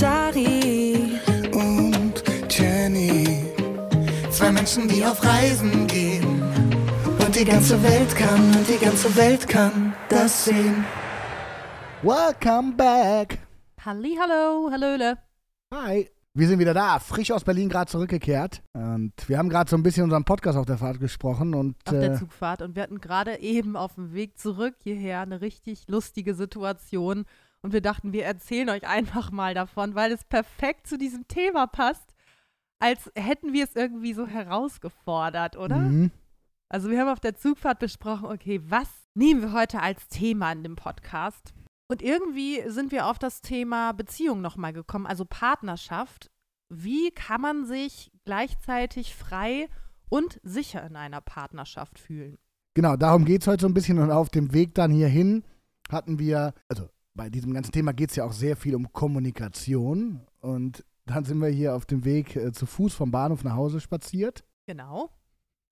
Dari und Jenny. Zwei Menschen, die auf Reisen gehen. Und die ganze Welt kann, und die ganze Welt kann das sehen. Welcome back. Halli, hallo, hallöle. Hi. Wir sind wieder da, frisch aus Berlin gerade zurückgekehrt. Und wir haben gerade so ein bisschen unseren Podcast auf der Fahrt gesprochen. Und, Auf der äh, Zugfahrt. Und wir hatten gerade eben auf dem Weg zurück hierher eine richtig lustige Situation. Und wir dachten, wir erzählen euch einfach mal davon, weil es perfekt zu diesem Thema passt, als hätten wir es irgendwie so herausgefordert, oder? mhm. Also wir haben auf der Zugfahrt besprochen, okay, was nehmen wir heute als Thema in dem Podcast? Und irgendwie sind wir auf das Thema Beziehung nochmal gekommen, also Partnerschaft. Wie kann man sich gleichzeitig frei und sicher in einer Partnerschaft fühlen? Genau, darum geht es heute so ein bisschen. Und auf dem Weg dann hierhin hatten wir, also bei diesem ganzen Thema geht es ja auch sehr viel um Kommunikation. Und dann sind wir hier auf dem Weg äh, zu Fuß vom Bahnhof nach Hause spaziert. Genau.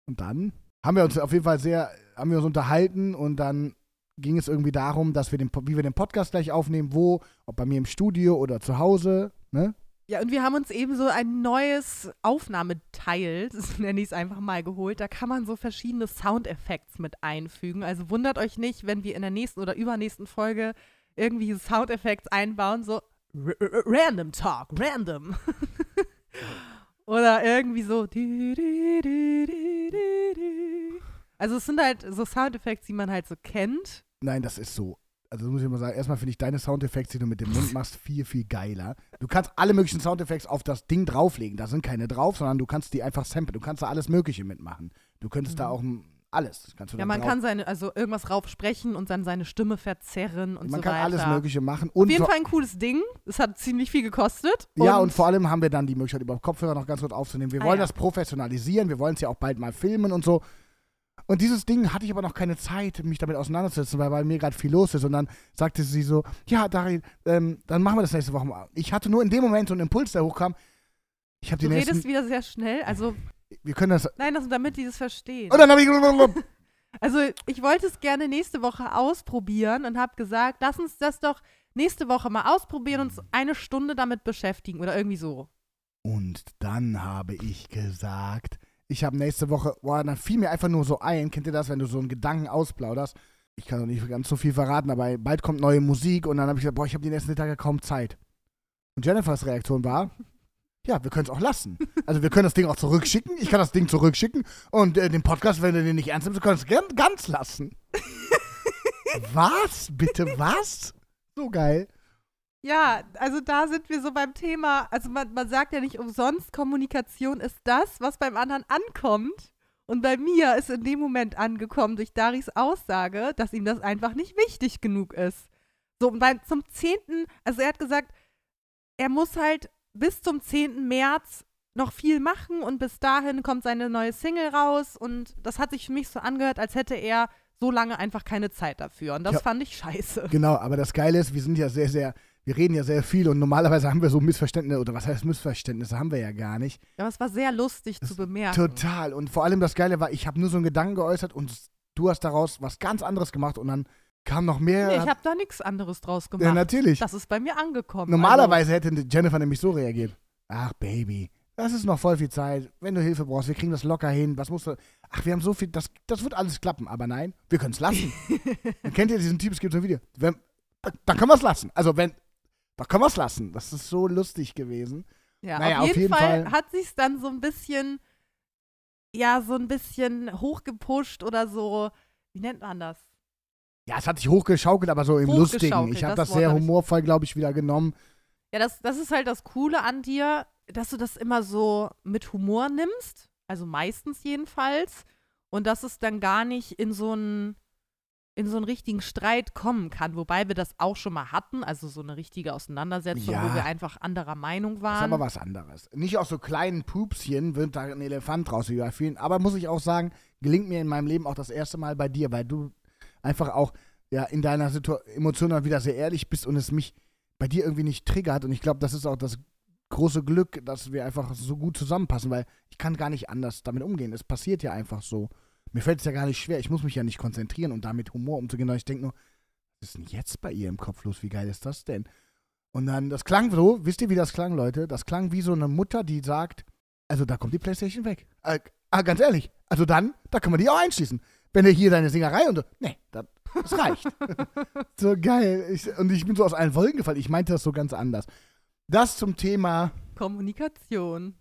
Und dann haben wir uns auf jeden Fall sehr, haben wir uns unterhalten und dann ging es irgendwie darum, dass wir den, wie wir den Podcast gleich aufnehmen, wo, ob bei mir im Studio oder zu Hause, ne? Ja, und wir haben uns eben so ein neues Aufnahmeteil, das nenne ich es einfach mal, geholt. Da kann man so verschiedene Soundeffekte mit einfügen. Also wundert euch nicht, wenn wir in der nächsten oder übernächsten Folge irgendwie Soundeffekte einbauen, so Random Talk, Random. oder irgendwie so. Also es sind halt so Soundeffekte, die man halt so kennt. Nein, das ist so. Also muss ich mal sagen, erstmal finde ich deine Soundeffekte, die du mit dem Mund machst, viel, viel geiler. Du kannst alle möglichen Soundeffekte auf das Ding drauflegen. Da sind keine drauf, sondern du kannst die einfach samplen. Du kannst da alles Mögliche mitmachen. Du könntest da auch m, alles. Ja, man drauf- kann seine, also irgendwas rauf sprechen und dann seine Stimme verzerren und man so kann weiter. alles Mögliche machen. Auf Und jeden vor- Fall ein cooles Ding. Es hat ziemlich viel gekostet. Ja, und vor allem haben wir dann die Möglichkeit, über Kopfhörer noch ganz kurz aufzunehmen. Wir Ah, wollen ja. das professionalisieren, wir wollen es ja auch bald mal filmen und so. Und dieses Ding hatte ich aber noch keine Zeit, mich damit auseinanderzusetzen, weil bei mir gerade viel los ist. Und dann sagte sie so, ja, Darin, ähm, dann machen wir das nächste Woche mal. Ich hatte nur in dem Moment so einen Impuls, der hochkam. Ich habe die du redest wieder sehr schnell. Also, wir können das, nein, das, damit die das verstehen. und dann habe ich, Also, ich wollte es gerne nächste Woche ausprobieren und habe gesagt, lass uns das doch nächste Woche mal ausprobieren und uns eine Stunde damit beschäftigen oder irgendwie so. und dann habe ich gesagt, ich habe nächste Woche, boah, dann fiel mir einfach nur so ein, kennt ihr das, wenn du so einen Gedanken ausplauderst? Ich kann noch nicht ganz so viel verraten, aber bald kommt neue Musik und dann habe ich gesagt, boah, ich habe die nächsten Tage kaum Zeit. Und Jennifers Reaktion war, ja, wir können es auch lassen. Also wir können das Ding auch zurückschicken, ich kann das Ding zurückschicken und äh, den Podcast, wenn du den nicht ernst nimmst, du kannst es ganz lassen. was? Bitte was? So geil. Ja, also da sind wir so beim Thema, also man, man sagt ja nicht umsonst, Kommunikation ist das, was beim anderen ankommt. Und bei mir ist in dem Moment angekommen durch Daris Aussage, dass ihm das einfach nicht wichtig genug ist. So, und beim, zum 10., also er hat gesagt, er muss halt bis zum 10. März noch viel machen und bis dahin kommt seine neue Single raus und das hat sich für mich so angehört, als hätte er so lange einfach keine Zeit dafür. Und das Ja. fand ich scheiße. Genau, aber das Geile ist, wir sind ja sehr, sehr, wir reden ja sehr viel und normalerweise haben wir so Missverständnisse, oder was heißt Missverständnisse, haben wir ja gar nicht. Ja, aber es war sehr lustig zu bemerken. Total. Und vor allem das Geile war, ich habe nur so einen Gedanken geäußert und du hast daraus was ganz anderes gemacht und dann kam noch mehr. Nee, ich habe da nichts anderes draus gemacht. ja, natürlich. Das ist bei mir angekommen. Normalerweise hätte Jennifer nämlich so reagiert. Ach, Baby, das ist noch voll viel Zeit. Wenn du Hilfe brauchst, wir kriegen das locker hin. Was musst du. Ach, wir haben so viel, das, das wird alles klappen. Aber nein, wir können es lassen. Dann kennt ihr diesen Typ, es gibt so ein Video. Wenn, dann können wir es lassen. Also, wenn, dann können wir es lassen. Das ist so lustig gewesen. Also, ja, naja, auf, auf jeden jeden Fall, Fall- hat sich dann so ein bisschen, ja, so ein bisschen hochgepusht oder so, wie nennt man das? Ja, es hat sich hochgeschaukelt, aber so im Lustigen. Ich habe das das sehr humorvoll, glaube ich, wieder genommen. Ja, das, das ist halt das Coole an dir, dass du das immer so mit Humor nimmst, also meistens jedenfalls, und dass es dann gar nicht in so einen in so einen richtigen Streit kommen kann, wobei wir das auch schon mal hatten, also so eine richtige Auseinandersetzung, Ja. wo wir einfach anderer Meinung Das ist waren. aber was anderes. Nicht aus so kleinen Pupschen wird da ein Elefant vielen. Aber muss ich auch sagen, gelingt mir in meinem Leben auch das erste Mal bei dir, weil du einfach auch ja, in deiner Situ Emotion dann wieder sehr ehrlich bist und es mich bei dir irgendwie nicht triggert. Und ich glaube, das ist auch das große Glück, dass wir einfach so gut zusammenpassen, weil ich kann gar nicht anders damit umgehen. Es passiert ja einfach so. Mir fällt es ja gar nicht schwer. Ich muss mich ja nicht konzentrieren und damit Humor umzugehen. Ich denke nur, was ist denn jetzt bei ihr im Kopf los? Wie geil ist das denn? Und dann, das klang so, wisst ihr, wie das klang, Leute? Das klang wie so eine Mutter, die sagt, also da kommt die Playstation weg. Äh, ah, ganz ehrlich, also dann, da können wir die auch einschließen. Wenn du hier deine Singerei und so, nee, das, das reicht. so geil. Ich, und ich bin so aus allen Wolken gefallen. Ich meinte das so ganz anders. Das zum Thema Kommunikation.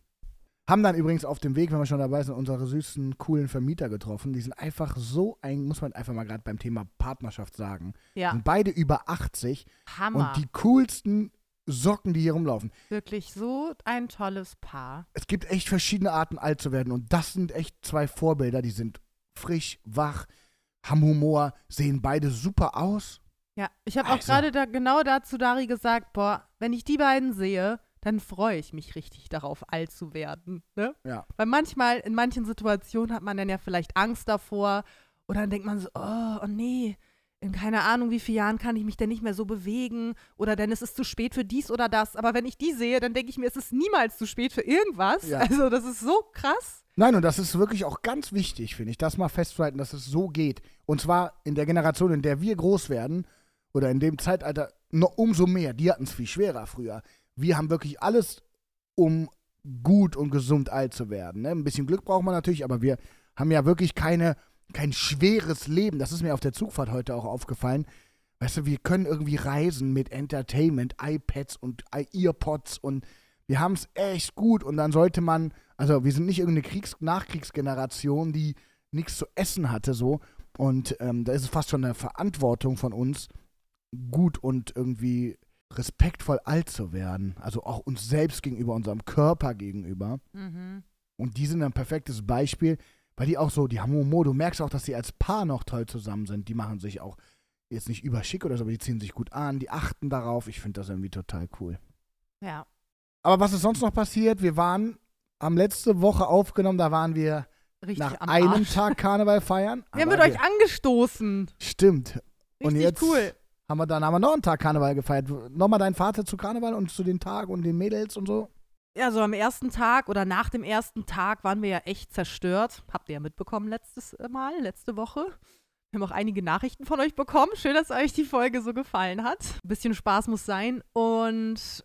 haben dann übrigens auf dem Weg, wenn wir schon dabei sind, unsere süßen, coolen Vermieter getroffen. Die sind einfach so ein, muss man einfach mal gerade beim Thema Partnerschaft sagen. Ja, Sind beide über 80 Hammer. und die coolsten Socken, die hier rumlaufen. Wirklich so ein tolles Paar. Es gibt echt verschiedene Arten, alt zu werden. Und das sind echt zwei Vorbilder. Die sind frisch, wach, haben Humor, sehen beide super aus. Ja, ich habe auch Also. gerade da genau dazu Dari gesagt, boah, wenn ich die beiden sehe, dann freue ich mich richtig darauf, alt zu werden. Ne? Ja. Weil manchmal, in manchen Situationen hat man dann ja vielleicht Angst davor oder dann denkt man so, oh, oh nee, in keine Ahnung, wie vielen Jahren kann ich mich denn nicht mehr so bewegen oder dann ist es zu spät für dies oder das. Aber wenn ich die sehe, dann denke ich mir, es ist niemals zu spät für irgendwas. Ja. Also das ist so krass. Nein, und das ist wirklich auch ganz wichtig, finde ich, das mal festzuhalten, dass es so geht. Und zwar in der Generation, in der wir groß werden, oder in dem Zeitalter noch umso mehr. Die hatten es viel schwerer früher. Wir haben wirklich alles, um gut und gesund alt zu werden. Ne? Ein bisschen Glück braucht man natürlich, aber wir haben ja wirklich keine, kein schweres Leben. Das ist mir auf der Zugfahrt heute auch aufgefallen. Weißt du, wir können irgendwie reisen mit Entertainment, iPads und Earpods und wir haben es echt gut. Und dann sollte man, also wir sind nicht irgendeine Kriegs Nachkriegsgeneration, die nichts zu essen hatte, so. Und ähm, da ist es fast schon eine Verantwortung von uns, gut und irgendwie respektvoll alt zu werden. Also auch uns selbst gegenüber, unserem Körper gegenüber. Mhm. Und die sind ein perfektes Beispiel, weil die auch so, die haben Humor. Du merkst auch, dass sie als Paar noch toll zusammen sind. Die machen sich auch jetzt nicht überschick oder so, aber die ziehen sich gut an, die achten darauf. Ich finde das irgendwie total cool. Ja. Aber was ist sonst noch passiert? Wir waren, haben letzte Woche aufgenommen, da waren wir Richtig nach einem Arsch. Tag Karneval feiern. Wir haben mit euch angestoßen. Stimmt. Und Richtig jetzt cool. haben wir dann haben wir noch einen Tag Karneval gefeiert. Nochmal dein Vater zu Karneval und zu den Tagen und den Mädels und so. Ja, so am ersten Tag oder nach dem ersten Tag waren wir ja echt zerstört. Habt ihr ja mitbekommen letztes Mal, letzte Woche. Wir haben auch einige Nachrichten von euch bekommen. Schön, dass euch die Folge so gefallen hat. Ein bisschen Spaß muss sein. Und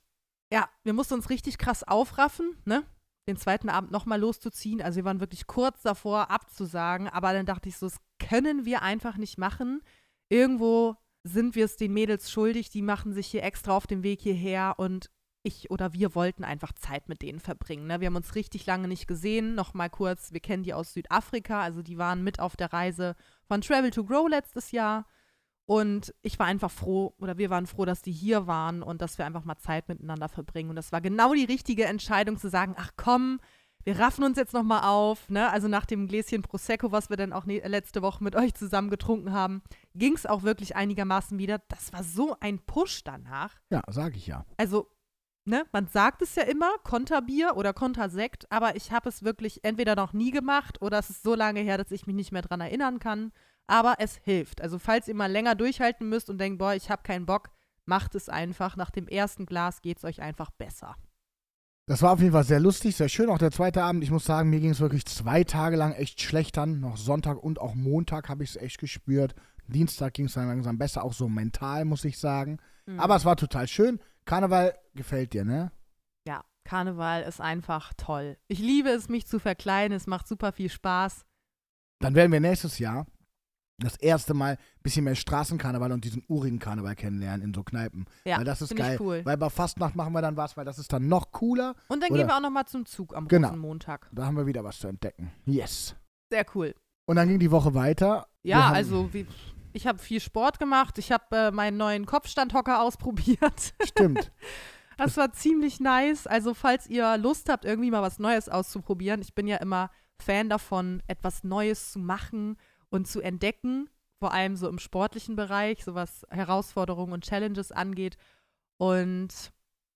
ja, wir mussten uns richtig krass aufraffen, ne? Den zweiten Abend nochmal loszuziehen. Also wir waren wirklich kurz davor abzusagen. Aber dann dachte ich so, das können wir einfach nicht machen. Irgendwo sind wir es den Mädels schuldig. Die machen sich hier extra auf dem Weg hierher und ich oder wir wollten einfach Zeit mit denen verbringen. Ne? Wir haben uns richtig lange nicht gesehen. Nochmal kurz, wir kennen die aus Südafrika, also die waren mit auf der Reise von Travel to Grow letztes Jahr. Und ich war einfach froh, oder wir waren froh, dass die hier waren und dass wir einfach mal Zeit miteinander verbringen. Und das war genau die richtige Entscheidung zu sagen, ach komm, wir raffen uns jetzt nochmal auf. Ne? Also nach dem Gläschen Prosecco, was wir dann auch ne letzte Woche mit euch zusammen getrunken haben, ging es auch wirklich einigermaßen wieder. Das war so ein Push danach Ja, sag ich ja. also, ne, man sagt es ja immer, Konterbier oder Kontersekt, aber ich habe es wirklich entweder noch nie gemacht oder es ist so lange her, dass ich mich nicht mehr dran erinnern kann. Aber es hilft. Also, falls ihr mal länger durchhalten müsst und denkt, boah, ich habe keinen Bock, macht es einfach. Nach dem ersten Glas geht es euch einfach besser. Das war auf jeden Fall sehr lustig, sehr schön. Auch der zweite Abend, ich muss sagen, mir ging es wirklich zwei Tage lang echt schlecht an. Noch Sonntag und auch Montag habe ich es echt gespürt. Dienstag ging es dann langsam besser, auch so mental, muss ich sagen. Mhm. Aber es war total schön. Karneval gefällt dir, ne? ja, Karneval ist einfach toll. Ich liebe es, mich zu verkleiden. Es macht super viel Spaß. Dann werden wir nächstes Jahr das erste Mal ein bisschen mehr Straßenkarneval und diesen urigen Karneval kennenlernen in so Kneipen. Ja, weil das ist geil. cool. Weil bei Fastnacht machen wir dann was, weil das ist dann noch cooler. Und dann Oder- gehen wir auch noch mal zum Zug am Genau. Rosenmontag. Da haben wir wieder was zu entdecken. Yes. Sehr cool. Und dann ging die Woche weiter. Ja, also wie, ich habe viel Sport gemacht. Ich habe äh, meinen neuen Kopfstandhocker ausprobiert. Stimmt. Das war ziemlich nice. Also falls ihr Lust habt, irgendwie mal was Neues auszuprobieren. Ich bin ja immer Fan davon, etwas Neues zu machen und zu entdecken. Vor allem so im sportlichen Bereich, so was Herausforderungen und Challenges angeht. Und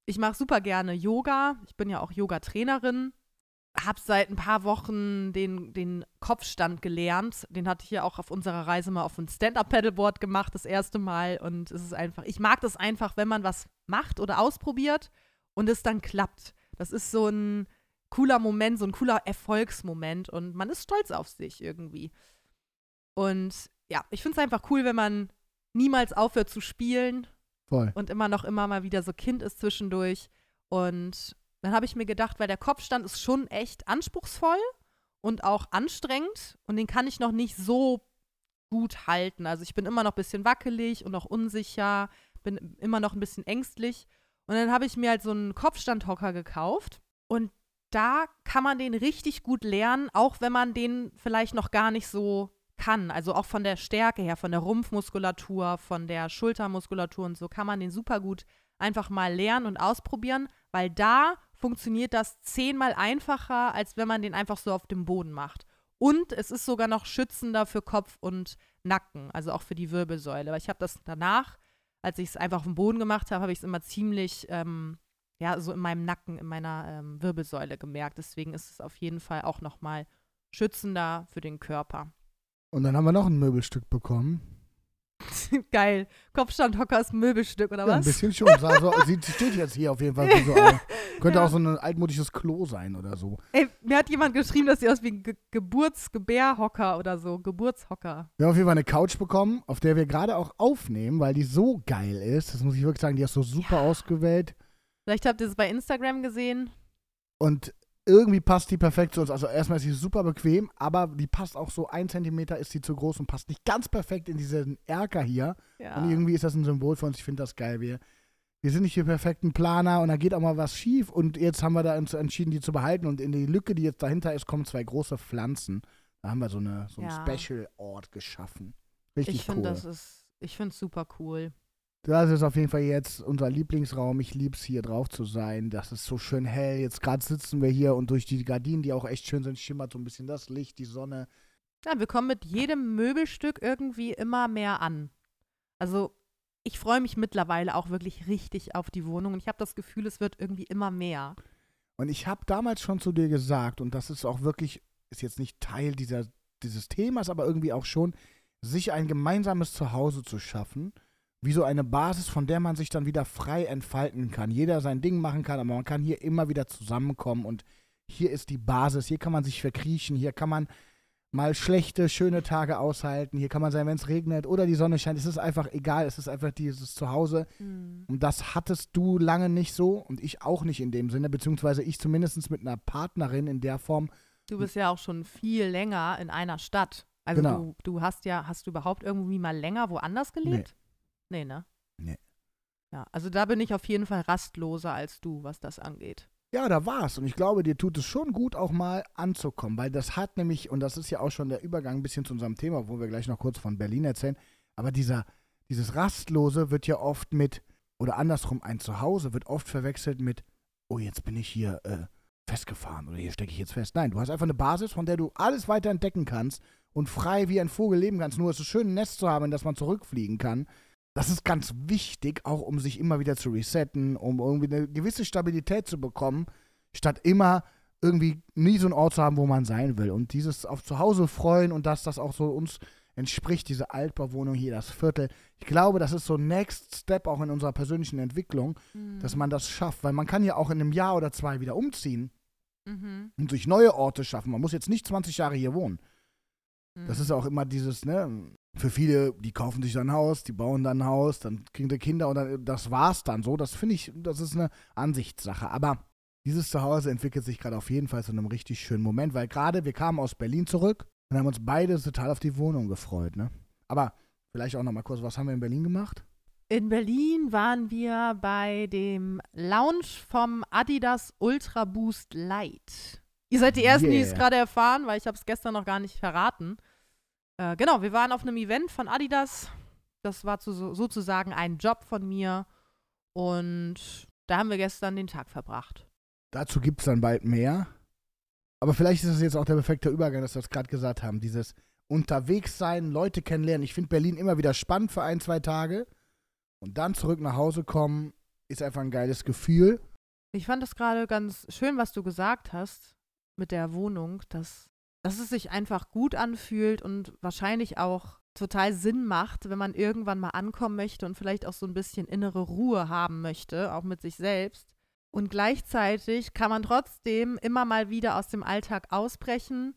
ich mache super gerne Yoga. Ich bin ja auch Yoga-Trainerin. Hab seit ein paar Wochen den, den Kopfstand gelernt. Den hatte ich ja auch auf unserer Reise mal auf ein Stand-Up-Paddleboard gemacht, das erste Mal. Und es ist einfach, ich mag das einfach, wenn man was macht oder ausprobiert und es dann klappt. Das ist so ein cooler Moment, so ein cooler Erfolgsmoment und man ist stolz auf sich irgendwie. Und ja, ich finde es einfach cool, wenn man niemals aufhört zu spielen, Voll. und immer noch immer mal wieder so Kind ist zwischendurch. Und dann habe ich mir gedacht, weil der Kopfstand ist schon echt anspruchsvoll und auch anstrengend und den kann ich noch nicht so gut halten. Also ich bin immer noch ein bisschen wackelig und auch unsicher, bin immer noch ein bisschen ängstlich. Und dann habe ich mir halt so einen Kopfstandhocker gekauft und da kann man den richtig gut lernen, auch wenn man den vielleicht noch gar nicht so kann. Also auch von der Stärke her, von der Rumpfmuskulatur, von der Schultermuskulatur und so kann man den super gut einfach mal lernen und ausprobieren, weil da funktioniert das zehnmal einfacher, als wenn man den einfach so auf dem Boden macht. Und es ist sogar noch schützender für Kopf und Nacken, also auch für die Wirbelsäule. Weil ich habe das danach, als ich es einfach auf dem Boden gemacht habe, habe ich es immer ziemlich, ähm, ja, so in meinem Nacken, in meiner ähm, Wirbelsäule gemerkt. Deswegen ist es auf jeden Fall auch nochmal schützender für den Körper. Und dann haben wir noch ein Möbelstück bekommen. Geil. Kopfstandhocker ist ein Möbelstück, oder Ja, ein was? bisschen schon. Sah so, sie steht jetzt hier auf jeden Fall so Könnte Ja. auch so ein altmodisches Klo sein oder so. Ey, mir hat jemand geschrieben, dass sie aus wie ein Ge Geburtsgebärhocker oder so. Geburtshocker. Wir haben auf jeden Fall eine Couch bekommen, auf der wir gerade auch aufnehmen, weil die so geil ist. Das muss ich wirklich sagen, die ist so super ausgewählt. Vielleicht habt ihr es bei Instagram gesehen. Und irgendwie passt die perfekt zu uns. Also erstmal ist sie super bequem, aber die passt auch so ein Zentimeter ist sie zu groß und passt nicht ganz perfekt in diesen Erker hier. Ja. Und irgendwie ist das ein Symbol für uns. Ich finde das geil. Wir, wir sind nicht die perfekten Planer und da geht auch mal was schief. Und jetzt haben wir da entschieden, die zu behalten. Und in die Lücke, die jetzt dahinter ist, kommen zwei große Pflanzen. Da haben wir so, eine, so einen Ja. Special-Ort geschaffen. Richtig ich cool. finde, das ist, ich finde es super cool. Das ist auf jeden Fall jetzt unser Lieblingsraum. Ich liebe es, hier drauf zu sein. Das ist so schön hell. Jetzt gerade sitzen wir hier und durch die Gardinen, die auch echt schön sind, schimmert so ein bisschen das Licht, die Sonne. Ja, wir kommen mit jedem Möbelstück irgendwie immer mehr an. Also, ich freue mich mittlerweile auch wirklich richtig auf die Wohnung und ich habe das Gefühl, es wird irgendwie immer mehr. Und ich habe damals schon zu dir gesagt, und das ist auch wirklich, ist jetzt nicht Teil dieser, dieses Themas, aber irgendwie auch schon, sich ein gemeinsames Zuhause zu schaffen, wie so eine Basis, von der man sich dann wieder frei entfalten kann. Jeder sein Ding machen kann, aber man kann hier immer wieder zusammenkommen und hier ist die Basis, hier kann man sich verkriechen, hier kann man mal schlechte, schöne Tage aushalten, hier kann man sein, wenn es regnet oder die Sonne scheint, es ist einfach egal, es ist einfach dieses Zuhause, und das hattest du lange nicht so und ich auch nicht in dem Sinne, beziehungsweise ich zumindest mit einer Partnerin in der Form. Du bist ja auch schon viel länger in einer Stadt. Also Genau. du, du hast ja, hast du überhaupt irgendwie mal länger woanders gelebt? Nee, ne? Nee. Ja, also da bin ich auf jeden Fall rastloser als du, was das angeht. Ja, da war's. Und ich glaube, dir tut es schon gut, auch mal anzukommen, weil das hat nämlich, und das ist ja auch schon der Übergang ein bisschen zu unserem Thema, wo wir gleich noch kurz von Berlin erzählen, aber dieser, dieses Rastlose wird ja oft mit, oder andersrum, ein Zuhause wird oft verwechselt mit, oh, jetzt bin ich hier äh, festgefahren oder hier stecke ich jetzt fest. Nein, du hast einfach eine Basis, von der du alles weiter entdecken kannst und frei wie ein Vogel leben kannst. Nur ist es schön, ein Nest zu haben, in das man zurückfliegen kann. Das ist ganz wichtig, auch um sich immer wieder zu resetten, um irgendwie eine gewisse Stabilität zu bekommen, statt immer irgendwie nie so einen Ort zu haben, wo man sein will. Und dieses auf Zuhause freuen und dass das auch so uns entspricht, diese Altbauwohnung hier, das Viertel. Ich glaube, das ist so ein Next Step auch in unserer persönlichen Entwicklung, dass man das schafft, weil man kann ja auch in einem Jahr oder zwei wieder umziehen Mhm. und sich neue Orte schaffen. Man muss jetzt nicht 20 Jahre hier wohnen. Das Mhm. ist auch immer dieses, ne, für viele, die kaufen sich dann ein Haus, die bauen dann ein Haus, dann kriegen die Kinder und dann, das war's dann so. Das finde ich, das ist eine Ansichtssache. Aber dieses Zuhause entwickelt sich gerade auf jeden Fall zu einem richtig schönen Moment, weil gerade wir kamen aus Berlin zurück und haben uns beide total auf die Wohnung gefreut, ne? Aber vielleicht auch noch mal kurz, was haben wir in Berlin gemacht? In Berlin waren wir bei dem Lounge vom Adidas Ultra Boost Light. Ihr seid die Ersten, die es Yeah. gerade erfahren, weil ich habe es gestern noch gar nicht verraten. Äh, genau, wir waren auf einem Event von Adidas. Das war zu, sozusagen ein Job von mir. Und da haben wir gestern den Tag verbracht. Dazu gibt es dann bald mehr. Aber vielleicht ist es jetzt auch der perfekte Übergang, dass wir es gerade gesagt haben. Dieses unterwegs sein, Leute kennenlernen. Ich finde Berlin immer wieder spannend für ein, zwei Tage. Und dann zurück nach Hause kommen, ist einfach ein geiles Gefühl. Ich fand es gerade ganz schön, was du gesagt hast mit der Wohnung, dass, dass es sich einfach gut anfühlt und wahrscheinlich auch total Sinn macht, wenn man irgendwann mal ankommen möchte und vielleicht auch so ein bisschen innere Ruhe haben möchte, auch mit sich selbst. Und gleichzeitig kann man trotzdem immer mal wieder aus dem Alltag ausbrechen.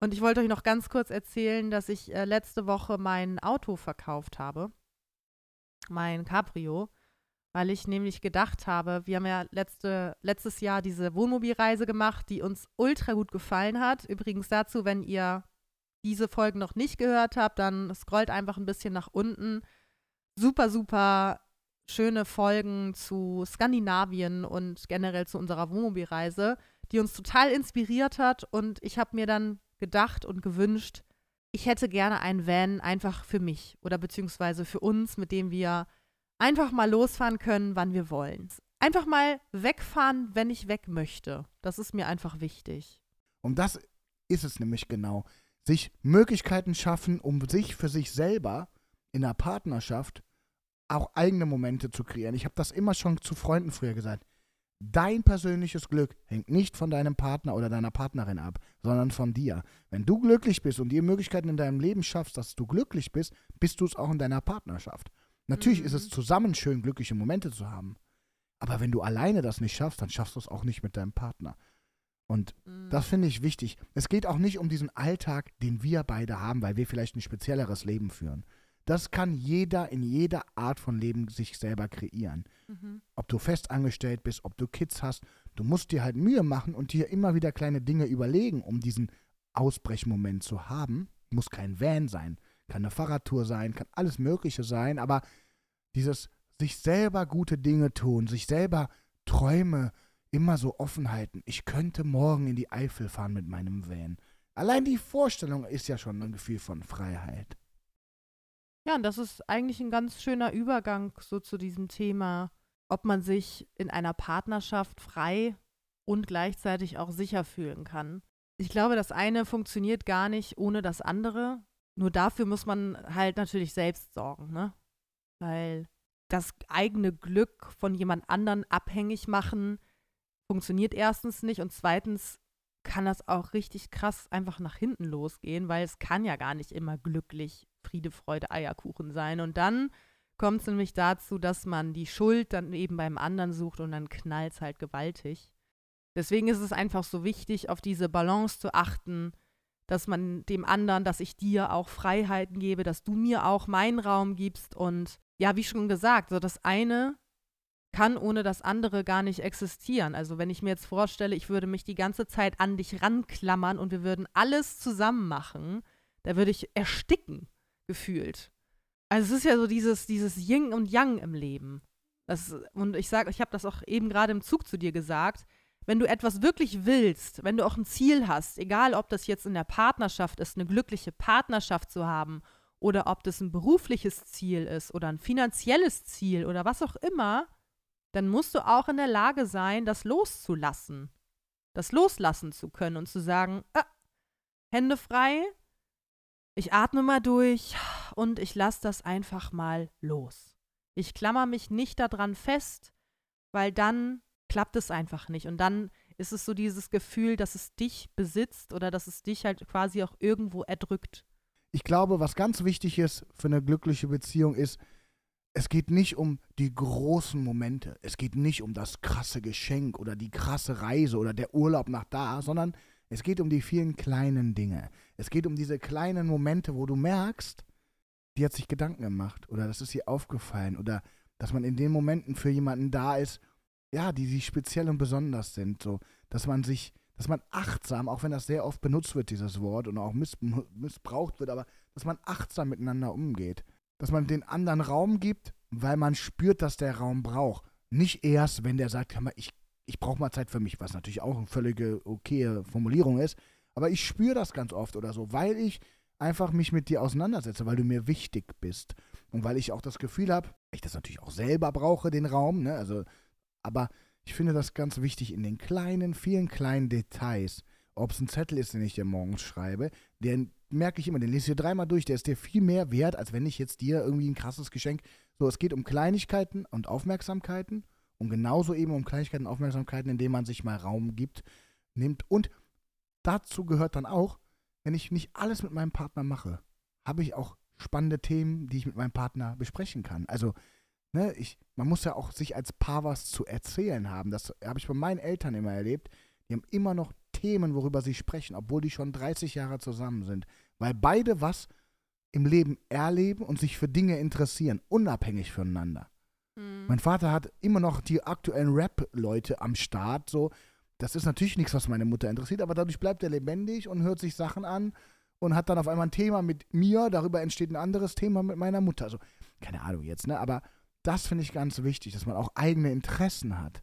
Und ich wollte euch noch ganz kurz erzählen, dass ich äh, letzte Woche mein Auto verkauft habe. Mein Cabrio. Weil ich nämlich gedacht habe, wir haben ja letzte, letztes Jahr diese Wohnmobilreise gemacht, die uns ultra gut gefallen hat. Übrigens dazu, wenn ihr diese Folgen noch nicht gehört habt, dann scrollt einfach ein bisschen nach unten. Super, super schöne Folgen zu Skandinavien und generell zu unserer Wohnmobilreise, die uns total inspiriert hat. Und ich habe mir dann gedacht und gewünscht, ich hätte gerne einen Van einfach für mich oder beziehungsweise für uns, mit dem wir einfach mal losfahren können, wann wir wollen. Einfach mal wegfahren, wenn ich weg möchte. Das ist mir einfach wichtig. Und das ist es nämlich genau. Sich Möglichkeiten schaffen, um sich für sich selber in einer Partnerschaft auch eigene Momente zu kreieren. Ich habe das immer schon zu Freunden früher gesagt. Dein persönliches Glück hängt nicht von deinem Partner oder deiner Partnerin ab, sondern von dir. Wenn du glücklich bist und dir Möglichkeiten in deinem Leben schaffst, dass du glücklich bist, bist du es auch in deiner Partnerschaft. Natürlich mhm. ist es zusammen schön, glückliche Momente zu haben. Aber wenn du alleine das nicht schaffst, dann schaffst du es auch nicht mit deinem Partner. Und mhm. das finde ich wichtig. Es geht auch nicht um diesen Alltag, den wir beide haben, weil wir vielleicht ein spezielleres Leben führen. Das kann jeder in jeder Art von Leben sich selber kreieren. Mhm. Ob du festangestellt bist, ob du Kids hast, du musst dir halt Mühe machen und dir immer wieder kleine Dinge überlegen, um diesen Ausbrechmoment zu haben. Muss kein Van sein, kann eine Fahrradtour sein, kann alles Mögliche sein, aber dieses sich selber gute Dinge tun, sich selber Träume immer so offen halten. Ich könnte morgen in die Eifel fahren mit meinem Van. Allein die Vorstellung ist ja schon ein Gefühl von Freiheit. Ja, und das ist eigentlich ein ganz schöner Übergang so zu diesem Thema, ob man sich in einer Partnerschaft frei und gleichzeitig auch sicher fühlen kann. Ich glaube, das eine funktioniert gar nicht ohne das andere. Nur dafür muss man halt natürlich selbst sorgen, ne? Weil das eigene Glück von jemand anderen abhängig machen funktioniert erstens nicht und zweitens kann das auch richtig krass einfach nach hinten losgehen, weil es kann ja gar nicht immer glücklich Friede, Freude, Eierkuchen sein. Und dann kommt es nämlich dazu, dass man die Schuld dann eben beim anderen sucht und dann knallt es halt gewaltig. Deswegen ist es einfach so wichtig, auf diese Balance zu achten, dass man dem anderen, dass ich dir auch Freiheiten gebe, dass du mir auch meinen Raum gibst. Und ja, wie schon gesagt, so das eine kann ohne das andere gar nicht existieren. Also wenn ich mir jetzt vorstelle, ich würde mich die ganze Zeit an dich ranklammern und wir würden alles zusammen machen, da würde ich ersticken gefühlt. Also es ist ja so dieses, dieses Yin und Yang im Leben. Das, und ich sage, ich habe das auch eben gerade im Zug zu dir gesagt, wenn du etwas wirklich willst, wenn du auch ein Ziel hast, egal ob das jetzt in der Partnerschaft ist, eine glückliche Partnerschaft zu haben oder ob das ein berufliches Ziel ist oder ein finanzielles Ziel oder was auch immer, dann musst du auch in der Lage sein, das loszulassen. Das loslassen zu können und zu sagen, ah, Hände frei, ich atme mal durch und ich lasse das einfach mal los. Ich klammer mich nicht daran fest, weil dann klappt es einfach nicht. Und dann ist es so dieses Gefühl, dass es dich besitzt oder dass es dich halt quasi auch irgendwo erdrückt. Ich glaube, was ganz wichtig ist für eine glückliche Beziehung ist, es geht nicht um die großen Momente. Es geht nicht um das krasse Geschenk oder die krasse Reise oder der Urlaub nach da, sondern es geht um die vielen kleinen Dinge. Es geht um diese kleinen Momente, wo du merkst, die hat sich Gedanken gemacht oder das ist ihr aufgefallen oder dass man in den Momenten für jemanden da ist, ja, die, die speziell und besonders sind, so, dass man sich, dass man achtsam, auch wenn das sehr oft benutzt wird, dieses Wort und auch miss, missbraucht wird, aber dass man achtsam miteinander umgeht. Dass man den anderen Raum gibt, weil man spürt, dass der Raum braucht. Nicht erst, wenn der sagt, hör mal, ich ich brauche mal Zeit für mich, was natürlich auch eine völlige okaye Formulierung ist. Aber ich spüre das ganz oft oder so, weil ich einfach mich mit dir auseinandersetze, weil du mir wichtig bist. Und weil ich auch das Gefühl habe, ich das natürlich auch selber brauche, den Raum, ne? Also, aber ich finde das ganz wichtig in den kleinen, vielen kleinen Details. Ob es ein Zettel ist, den ich dir morgens schreibe, den merke ich immer, den lese ich dir dreimal durch, der ist dir viel mehr wert, als wenn ich jetzt dir irgendwie ein krasses Geschenk. So, es geht um Kleinigkeiten und Aufmerksamkeiten und genauso eben um Kleinigkeiten, Aufmerksamkeiten, indem man sich mal Raum gibt, nimmt. Und dazu gehört dann auch, wenn ich nicht alles mit meinem Partner mache, habe ich auch spannende Themen, die ich mit meinem Partner besprechen kann. Also, ne, ich, man muss ja auch sich als Paar was zu erzählen haben. Das habe ich bei meinen Eltern immer erlebt. Die haben immer noch Themen, worüber sie sprechen, obwohl die schon 30 Jahre zusammen sind. Weil beide was im Leben erleben und sich für Dinge interessieren, unabhängig voneinander. Mhm. Mein Vater hat immer noch die aktuellen Rap-Leute am Start. So, das ist natürlich nichts, was meine Mutter interessiert, aber dadurch bleibt er lebendig und hört sich Sachen an und hat dann auf einmal ein Thema mit mir. Darüber entsteht ein anderes Thema mit meiner Mutter. Also, keine Ahnung jetzt, ne? Aber das finde ich ganz wichtig, dass man auch eigene Interessen hat.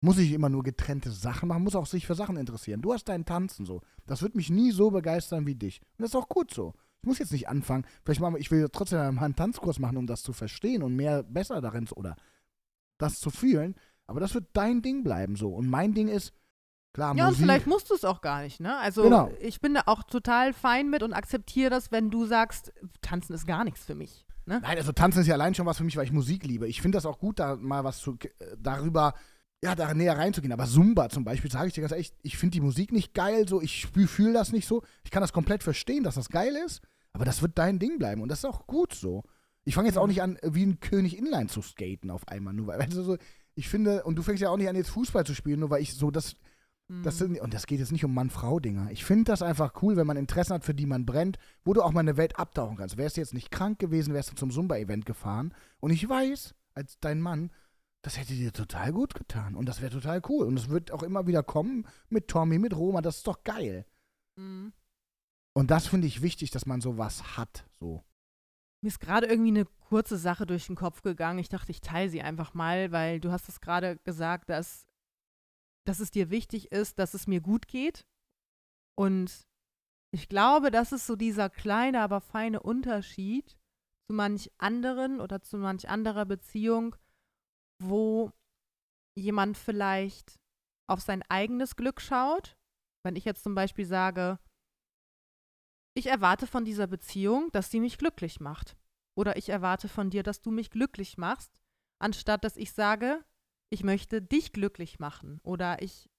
Muss ich immer nur getrennte Sachen machen, muss auch sich für Sachen interessieren. Du hast dein Tanzen so. Das wird mich nie so begeistern wie dich. Und das ist auch gut so. Ich muss jetzt nicht anfangen. Vielleicht machen wir, ich will trotzdem einen Tanzkurs machen, um das zu verstehen und mehr besser darin zu, oder das zu fühlen. Aber das wird dein Ding bleiben so. Und mein Ding ist, klar, Ja, und vielleicht musst du es auch gar nicht, ne? Also Genau. ich bin da auch total fein mit und akzeptiere das, wenn du sagst, tanzen ist gar nichts für mich. Ne? Nein, also Tanzen ist ja allein schon was für mich, weil ich Musik liebe. Ich finde das auch gut, da mal was zu, äh, darüber, ja, da näher reinzugehen. Aber Zumba zum Beispiel, sage ich dir ganz ehrlich, ich finde die Musik nicht geil, so, ich fühle das nicht so. Ich kann das komplett verstehen, dass das geil ist, aber das wird dein Ding bleiben und das ist auch gut so. Ich fange jetzt auch nicht an, äh, wie ein König Inline zu skaten auf einmal, nur weil, also so, ich finde, und du fängst ja auch nicht an, jetzt Fußball zu spielen, nur weil ich so das, das Mhm. sind, und das geht jetzt nicht um Mann-Frau-Dinger. Ich finde das einfach cool, wenn man Interessen hat, für die man brennt, wo du auch mal eine Welt abtauchen kannst. Wärst du jetzt nicht krank gewesen, wärst du zum Zumba-Event gefahren. Und ich weiß, als dein Mann, das hätte dir total gut getan. Und das wäre total cool. Und es wird auch immer wieder kommen mit Tommy, mit Roma. Das ist doch geil. Mhm. Und das finde ich wichtig, dass man sowas hat. So. Mir ist gerade irgendwie eine kurze Sache durch den Kopf gegangen. Ich dachte, ich teile sie einfach mal, weil du hast es gerade gesagt, dass, dass es dir wichtig ist, dass es mir gut geht. Und ich glaube, das ist so dieser kleine, aber feine Unterschied zu manch anderen oder zu manch anderer Beziehung, wo jemand vielleicht auf sein eigenes Glück schaut. Wenn ich jetzt zum Beispiel sage, ich erwarte von dieser Beziehung, dass sie mich glücklich macht. Oder ich erwarte von dir, dass du mich glücklich machst, anstatt dass ich sage, ich möchte dich glücklich machen. Oder ich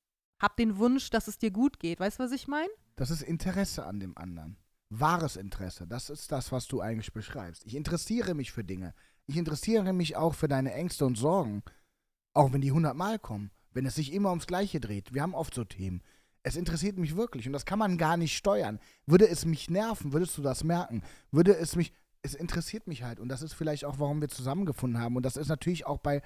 habe den Wunsch, dass es dir gut geht. Weißt du, was ich meine? Das ist Interesse an dem anderen. Wahres Interesse. Das ist das, was du eigentlich beschreibst. Ich interessiere mich für Dinge. Ich interessiere mich auch für deine Ängste und Sorgen. Auch wenn die hundertmal kommen. Wenn es sich immer ums Gleiche dreht. Wir haben oft so Themen. Es interessiert mich wirklich und das kann man gar nicht steuern. Würde es mich nerven, würdest du das merken? Würde es mich. Es interessiert mich halt und das ist vielleicht auch, warum wir zusammengefunden haben. Und das ist natürlich auch bei,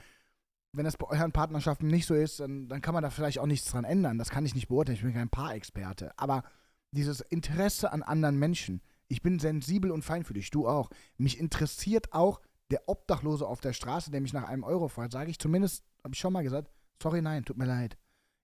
wenn das bei euren Partnerschaften nicht so ist, dann, dann kann man da vielleicht auch nichts dran ändern. Das kann ich nicht beurteilen. Ich bin kein Paarexperte. Aber dieses Interesse an anderen Menschen. Ich bin sensibel und feinfühlig, du auch. Mich interessiert auch der Obdachlose auf der Straße, der mich nach einem Euro fragt. Sage ich zumindest, habe ich schon mal gesagt, sorry, nein, tut mir leid.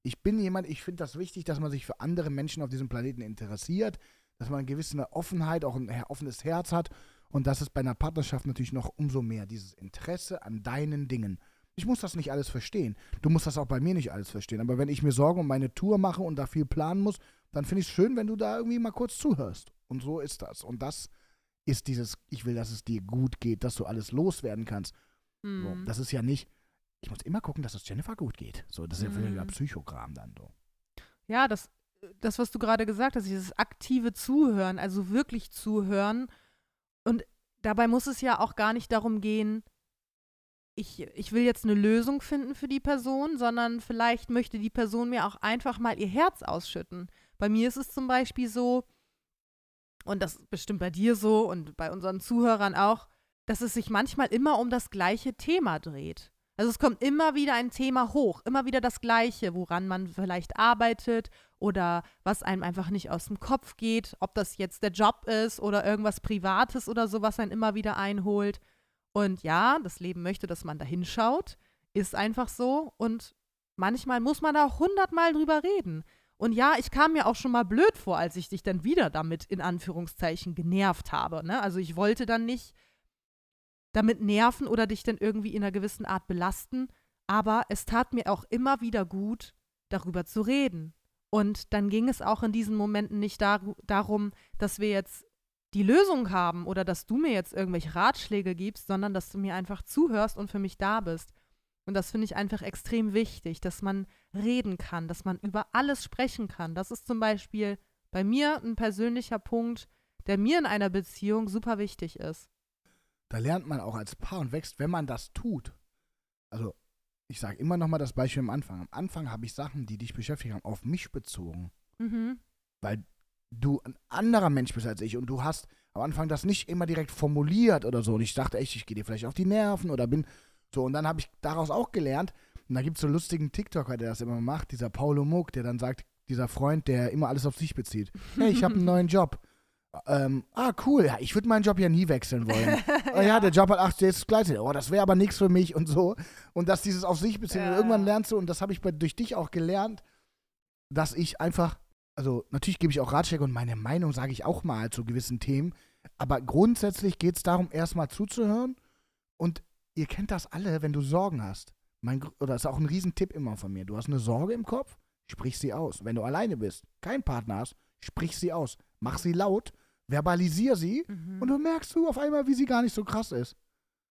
Ich bin jemand, ich finde das wichtig, dass man sich für andere Menschen auf diesem Planeten interessiert, dass man eine gewisse Offenheit, auch ein offenes Herz hat. Und das ist bei einer Partnerschaft natürlich noch umso mehr, dieses Interesse an deinen Dingen. Ich muss das nicht alles verstehen. Du musst das auch bei mir nicht alles verstehen. Aber wenn ich mir Sorgen um meine Tour mache und da viel planen muss, dann finde ich es schön, wenn du da irgendwie mal kurz zuhörst. Und so ist das. Und das ist dieses, ich will, dass es dir gut geht, dass du alles loswerden kannst. So, Mhm. das ist ja nicht, ich muss immer gucken, dass es Jennifer gut geht. So, das ist ja Mhm. völliger Psychogramm dann so. Ja, das, das, was du gerade gesagt hast, dieses aktive Zuhören, also wirklich zuhören. Und dabei muss es ja auch gar nicht darum gehen, ich, ich will jetzt eine Lösung finden für die Person, sondern vielleicht möchte die Person mir auch einfach mal ihr Herz ausschütten. Bei mir ist es zum Beispiel so, und das ist bestimmt bei dir so und bei unseren Zuhörern auch, dass es sich manchmal immer um das gleiche Thema dreht. Also es kommt immer wieder ein Thema hoch, immer wieder das gleiche, woran man vielleicht arbeitet oder was einem einfach nicht aus dem Kopf geht, ob das jetzt der Job ist oder irgendwas Privates oder so, was einen immer wieder einholt. Und ja, das Leben möchte, dass man da hinschaut, ist einfach so. Und manchmal muss man auch hundertmal drüber reden. Und ja, ich kam mir auch schon mal blöd vor, als ich dich dann wieder damit in Anführungszeichen genervt habe. Ne? Also ich wollte dann nicht damit nerven oder dich dann irgendwie in einer gewissen Art belasten. Aber es tat mir auch immer wieder gut, darüber zu reden. Und dann ging es auch in diesen Momenten nicht dar darum, dass wir jetzt die Lösung haben oder dass du mir jetzt irgendwelche Ratschläge gibst, sondern dass du mir einfach zuhörst und für mich da bist. Und das finde ich einfach extrem wichtig, dass man reden kann, dass man über alles sprechen kann. Das ist zum Beispiel bei mir ein persönlicher Punkt, der mir in einer Beziehung super wichtig ist. Da lernt man auch als Paar und wächst, wenn man das tut. Also, ich sage immer noch mal das Beispiel am Anfang. Am Anfang habe ich Sachen, die dich beschäftigt haben, auf mich bezogen. Mhm. weil du ein anderer Mensch bist als ich und du hast am Anfang das nicht immer direkt formuliert oder so. Und ich dachte echt, ich gehe dir vielleicht auf die Nerven oder bin So, und dann habe ich daraus auch gelernt, und da gibt es so einen lustigen TikToker, der das immer macht, dieser Paulo Muck, der dann sagt, dieser Freund, der immer alles auf sich bezieht. Hey, ich habe einen neuen Job. Ähm, ah, cool, ja, ich würde meinen Job ja nie wechseln wollen. oh, ja. der Job hat 8 jetzt gleichzeitig. Oh, das wäre aber nichts für mich und so. Und dass dieses auf sich beziehen, Ja, irgendwann ja. lernst du, und das habe ich bei, durch dich auch gelernt, dass ich einfach, also natürlich gebe ich auch Ratschläge und meine Meinung sage ich auch mal zu gewissen Themen, aber grundsätzlich geht es darum, erstmal zuzuhören und ihr kennt das alle, wenn du Sorgen hast. Mein, oder ist auch ein Riesentipp immer von mir. Du hast eine Sorge im Kopf, sprich sie aus. Wenn du alleine bist, keinen Partner hast, sprich sie aus. Mach sie laut, verbalisier sie Mhm. und du merkst du auf einmal, wie sie gar nicht so krass ist.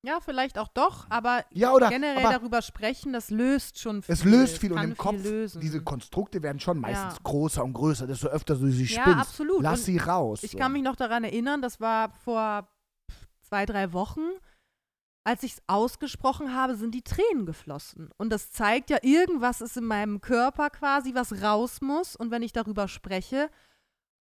Ja, vielleicht auch doch, aber Ja, oder generell aber darüber sprechen, das löst schon viel. es löst viel und im Kopf, lösen. diese Konstrukte werden schon meistens Ja. größer und größer, desto öfter du sie Ja, spinnst. absolut. Lass Und sie raus. Ich so. kann mich noch daran erinnern, das war vor zwei, drei Wochen. Als ich es ausgesprochen habe, sind die Tränen geflossen. Und das zeigt ja, irgendwas ist in meinem Körper quasi, was raus muss. Und wenn ich darüber spreche,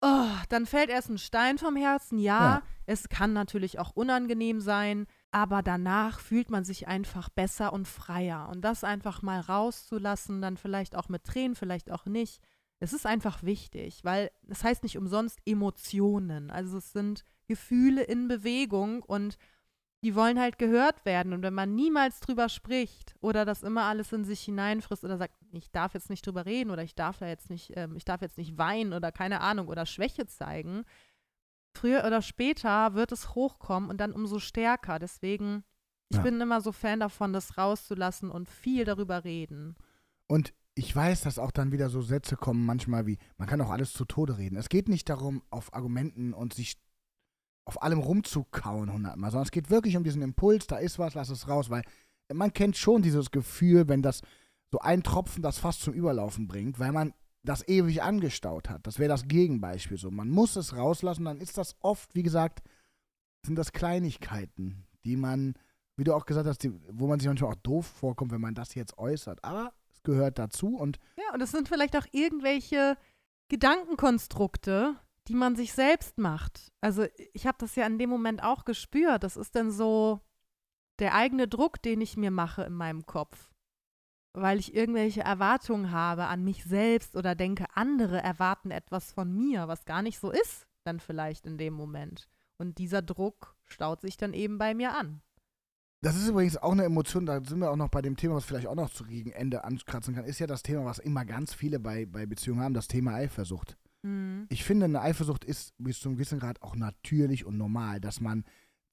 oh, dann fällt erst ein Stein vom Herzen. Ja, Ja. es kann natürlich auch unangenehm sein, aber danach fühlt man sich einfach besser und freier. Und das einfach mal rauszulassen, dann vielleicht auch mit Tränen, vielleicht auch nicht. Es ist einfach wichtig, weil es heißt nicht umsonst Emotionen. Also es sind Gefühle in Bewegung und die wollen halt gehört werden. Und wenn man niemals drüber spricht oder das immer alles in sich hineinfrisst oder sagt, ich darf jetzt nicht drüber reden oder ich darf da jetzt nicht, ähm, ich darf jetzt nicht weinen oder keine Ahnung oder Schwäche zeigen, früher oder später wird es hochkommen und dann umso stärker. Deswegen, ich Ja. bin immer so Fan davon, das rauszulassen und viel darüber reden. Und ich weiß, dass auch dann wieder so Sätze kommen, manchmal wie, man kann auch alles zu Tode reden. Es geht nicht darum, auf Argumenten und sich auf allem rumzukauen hundertmal, sondern es geht wirklich um diesen Impuls, da ist was, lass es raus, weil man kennt schon dieses Gefühl, wenn das so ein Tropfen das fast zum Überlaufen bringt, weil man das ewig angestaut hat. Das wäre das Gegenbeispiel so. Man muss es rauslassen, dann ist das oft, wie gesagt, sind das Kleinigkeiten, die man, wie du auch gesagt hast, die, wo man sich manchmal auch doof vorkommt, wenn man das jetzt äußert. Aber es gehört dazu und Ja, und es sind vielleicht auch irgendwelche Gedankenkonstrukte, die man sich selbst macht. Also ich habe das ja in dem Moment auch gespürt. Das ist dann so der eigene Druck, den ich mir mache in meinem Kopf. Weil ich irgendwelche Erwartungen habe an mich selbst oder denke, andere erwarten etwas von mir, was gar nicht so ist, dann vielleicht in dem Moment. Und dieser Druck staut sich dann eben bei mir an. Das ist übrigens auch eine Emotion, da sind wir auch noch bei dem Thema, was vielleicht auch noch zu gegen Ende ankratzen kann, ist ja das Thema, was immer ganz viele bei, bei Beziehungen haben, das Thema Eifersucht. Hm. Ich finde, eine Eifersucht ist bis zu einem gewissen Grad auch natürlich und normal, dass man,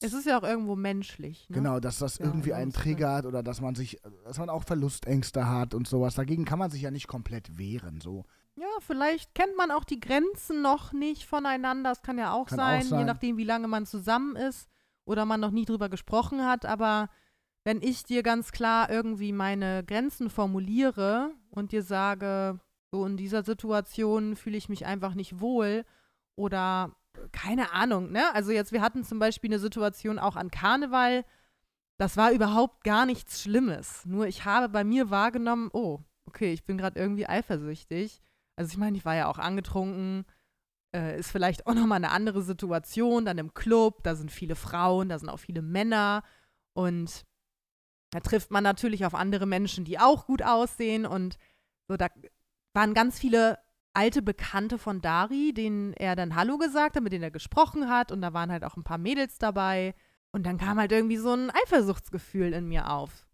Es ist ja auch irgendwo menschlich. Ne? genau, dass das Ja, irgendwie also einen triggert oder dass man sich, dass man auch Verlustängste hat und sowas. Dagegen kann man sich ja nicht komplett wehren, so. Ja, vielleicht kennt man auch die Grenzen noch nicht voneinander. Das kann ja auch, Kann auch sein, je sein. nachdem, wie lange man zusammen ist oder man noch nie drüber gesprochen hat. Aber wenn ich dir ganz klar irgendwie meine Grenzen formuliere und dir sage, so in dieser Situation fühle ich mich einfach nicht wohl oder keine Ahnung, ne? Also jetzt, wir hatten zum Beispiel eine Situation auch an Karneval. Das war überhaupt gar nichts Schlimmes. Nur ich habe bei mir wahrgenommen, oh, okay, ich bin gerade irgendwie eifersüchtig. Also ich meine, ich war ja auch angetrunken. Äh, ist vielleicht auch nochmal eine andere Situation, dann im Club, da sind viele Frauen, da sind auch viele Männer. Und da trifft man natürlich auf andere Menschen, die auch gut aussehen. Und so, da waren ganz viele alte Bekannte von Dari, denen er dann Hallo gesagt hat, mit denen er gesprochen hat. Und da waren halt auch ein paar Mädels dabei. Und dann kam halt irgendwie so ein Eifersuchtsgefühl in mir auf.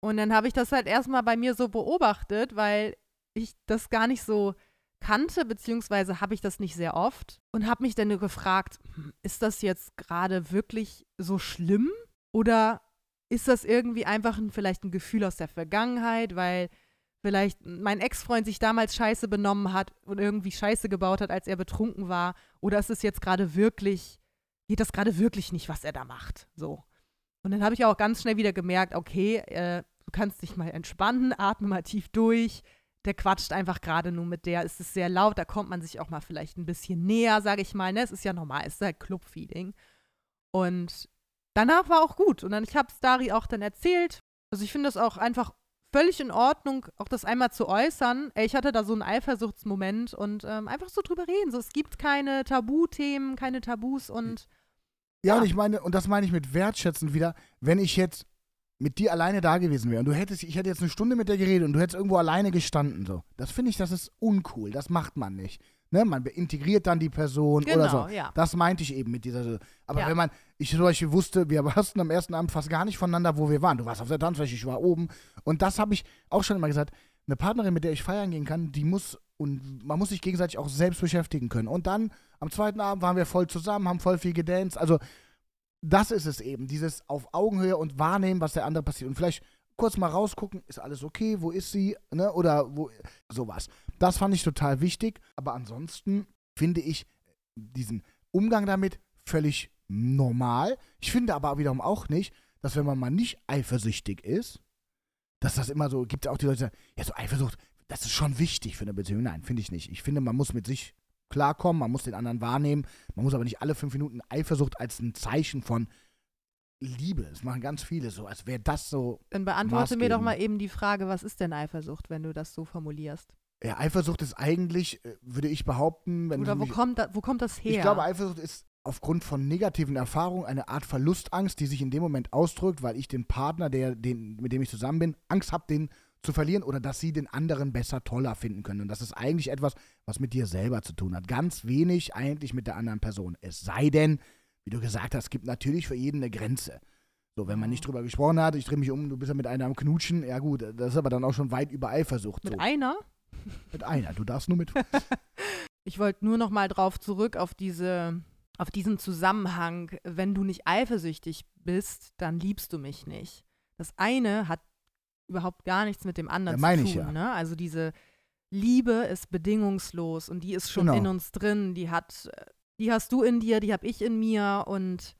Und dann habe ich das halt erstmal bei mir so beobachtet, weil ich das gar nicht so kannte, beziehungsweise habe ich das nicht sehr oft und habe mich dann gefragt, ist das jetzt gerade wirklich so schlimm oder ist das irgendwie einfach ein, vielleicht ein Gefühl aus der Vergangenheit, weil vielleicht mein Ex-Freund sich damals scheiße benommen hat und irgendwie scheiße gebaut hat, als er betrunken war oder ist es jetzt gerade wirklich, geht das gerade wirklich nicht, was er da macht, so. Und dann habe ich auch ganz schnell wieder gemerkt, okay, äh, du kannst dich mal entspannen, atme mal tief durch, der quatscht einfach gerade nur mit der, es ist sehr laut, da kommt man sich auch mal vielleicht ein bisschen näher, sage ich mal, ne? Es ist ja normal, es ist halt Club-Feeling. Und danach war auch gut. Und dann, ich habe es Dari auch dann erzählt. Also ich finde das auch einfach völlig in Ordnung, auch das einmal zu äußern. Ich hatte da so einen Eifersuchtsmoment und ähm, einfach so drüber reden. So, es gibt keine Tabuthemen, keine Tabus und Ja, Ja. und ich meine, und das meine ich mit wertschätzen wieder, wenn ich jetzt mit dir alleine da gewesen wäre und du hättest, ich hätte jetzt eine Stunde mit dir geredet und du hättest irgendwo alleine gestanden, so. Das finde ich, das ist uncool. Das macht man nicht. Ne? Man integriert dann die Person oder Genau, so. ja. Das meinte ich eben mit dieser. Aber Ja. wenn man, ich zum Beispiel wusste, wir wussten am ersten Abend fast gar nicht voneinander, wo wir waren. Du warst auf der Tanzfläche, ich war oben. Und das habe ich auch schon immer gesagt. Eine Partnerin, mit der ich feiern gehen kann, die muss und man muss sich gegenseitig auch selbst beschäftigen können. Und dann am zweiten Abend waren wir voll zusammen, haben voll viel gedanced. Also das ist es eben, dieses auf Augenhöhe und wahrnehmen, was der andere passiert. Und vielleicht kurz mal rausgucken, ist alles okay, wo ist sie, ne? Oder wo, sowas. Das fand ich total wichtig. Aber ansonsten finde ich diesen Umgang damit völlig normal. Ich finde aber wiederum auch nicht, dass wenn man mal nicht eifersüchtig ist, dass das immer so, gibt es auch die Leute, die sagen, ja, so Eifersucht, das ist schon wichtig für eine Beziehung. Nein, finde ich nicht. Ich finde, man muss mit sich klarkommen, man muss den anderen wahrnehmen, man muss aber nicht alle fünf Minuten Eifersucht als ein Zeichen von Liebe. Das machen ganz viele so, als wäre das so. Dann beantworte mir doch mal eben die Frage, was ist denn Eifersucht, wenn du das so formulierst? Ja, Eifersucht ist eigentlich, äh, würde ich behaupten, wenn Oder du wo mich, kommt, da, wo kommt das her? Ich glaube, Eifersucht ist aufgrund von negativen Erfahrungen eine Art Verlustangst, die sich in dem Moment ausdrückt, weil ich den Partner, der, den, mit dem ich zusammen bin, Angst habe, den zu verlieren oder dass sie den anderen besser, toller finden können. Und das ist eigentlich etwas, was mit dir selber zu tun hat. Ganz wenig eigentlich mit der anderen Person. Es sei denn, wie du gesagt hast, es gibt natürlich für jeden eine Grenze. So, wenn man nicht drüber gesprochen hat, ich drehe mich um, du bist ja mit einer am Knutschen, ja gut, das ist aber dann auch schon weit über Eifersucht. Mit so. einer? Mit einer, du darfst nur mit. Ich wollte nur noch mal drauf zurück auf diese auf diesen Zusammenhang, wenn du nicht eifersüchtig bist, dann liebst du mich nicht. Das eine hat überhaupt gar nichts mit dem anderen Ja, meine zu ich tun. ja. Ne? Also diese Liebe ist bedingungslos und die ist schon Genau. in uns drin. Die hat, die hast du in dir, die habe ich in mir und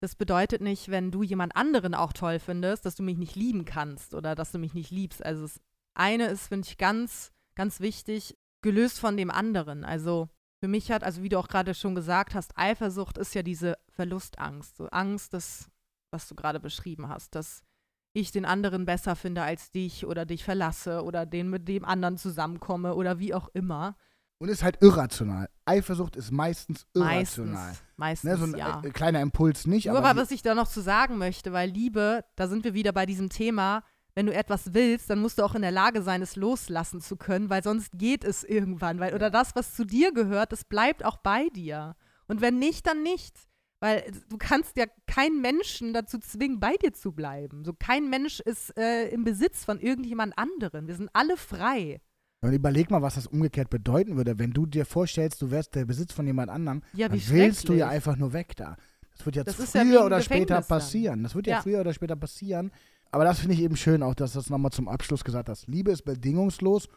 das bedeutet nicht, wenn du jemand anderen auch toll findest, dass du mich nicht lieben kannst oder dass du mich nicht liebst. Also das eine ist, finde ich, ganz, ganz wichtig, gelöst von dem anderen. Also für mich hat, also wie du auch gerade schon gesagt hast, Eifersucht ist ja diese Verlustangst. So Angst, das, was du gerade beschrieben hast, dass ich den anderen besser finde als dich oder dich verlasse oder den mit dem anderen zusammenkomme oder wie auch immer. Und ist halt irrational. Eifersucht ist meistens irrational. Meistens, meistens Ne, so ein ja. äh, kleiner Impuls nicht, Nur aber aber was ich da noch zu sagen möchte, weil Liebe, da sind wir wieder bei diesem Thema, wenn du etwas willst, dann musst du auch in der Lage sein, es loslassen zu können, weil sonst geht es irgendwann, weil oder das, was zu dir gehört, das bleibt auch bei dir. Und wenn nicht, dann nicht. Weil du kannst ja keinen Menschen dazu zwingen, bei dir zu bleiben. So kein Mensch ist äh, im Besitz von irgendjemand anderen. Wir sind alle frei. Und überleg mal, was das umgekehrt bedeuten würde, wenn du dir vorstellst, du wärst der Besitz von jemand anderem, Ja, wie dann willst du ja einfach nur weg da. Das wird jetzt Das früher ja oder später Gefängnis dann. passieren. Das wird ja, Ja. früher oder später passieren. Aber das finde ich eben schön, auch dass du das nochmal zum Abschluss gesagt hast. Liebe ist bedingungslos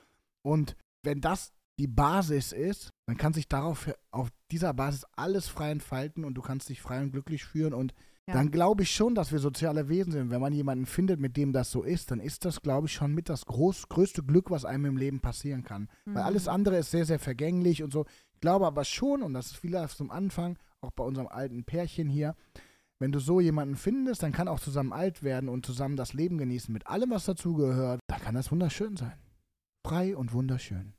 und wenn das die Basis ist, dann kann sich darauf auf dieser Basis alles frei entfalten und du kannst dich frei und glücklich fühlen und Ja. dann glaube ich schon, dass wir soziale Wesen sind. Wenn man jemanden findet, mit dem das so ist, dann ist das, glaube ich, schon mit das groß, größte Glück, was einem im Leben passieren kann. Weil Mhm. alles andere ist sehr, sehr vergänglich und so. Ich glaube aber schon, und das ist vielleicht zum Anfang, auch bei unserem alten Pärchen hier, wenn du so jemanden findest, dann kann auch zusammen alt werden und zusammen das Leben genießen mit allem, was dazugehört. Da kann das wunderschön sein. Frei und wunderschön.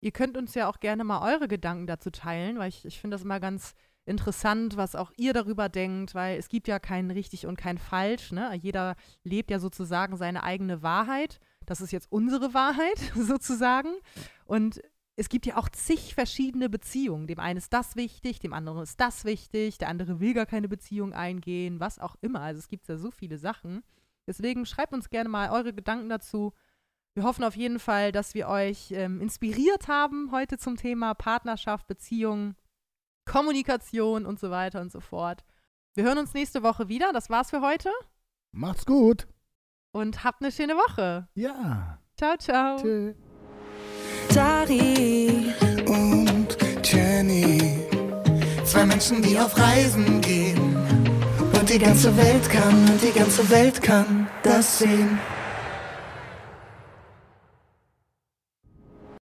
Ihr könnt uns ja auch gerne mal eure Gedanken dazu teilen, weil ich, ich finde das immer ganz interessant, was auch ihr darüber denkt, weil es gibt ja kein richtig und kein falsch. Ne? Jeder lebt ja sozusagen seine eigene Wahrheit. Das ist jetzt unsere Wahrheit sozusagen. Und es gibt ja auch zig verschiedene Beziehungen. Dem einen ist das wichtig, dem anderen ist das wichtig, der andere will gar keine Beziehung eingehen, was auch immer. Also es gibt ja so viele Sachen. Deswegen schreibt uns gerne mal eure Gedanken dazu. Wir hoffen auf jeden Fall, dass wir euch ähm, inspiriert haben heute zum Thema Partnerschaft, Beziehung, Kommunikation und so weiter und so fort. Wir hören uns nächste Woche wieder. Das war's für heute Macht's gut. und habt eine schöne Woche. Ja. Ciao, ciao. Tschüss. Dari und Jenny. Zwei Menschen, die auf Reisen gehen. Und die ganze Welt kann, und die ganze Welt kann das sehen.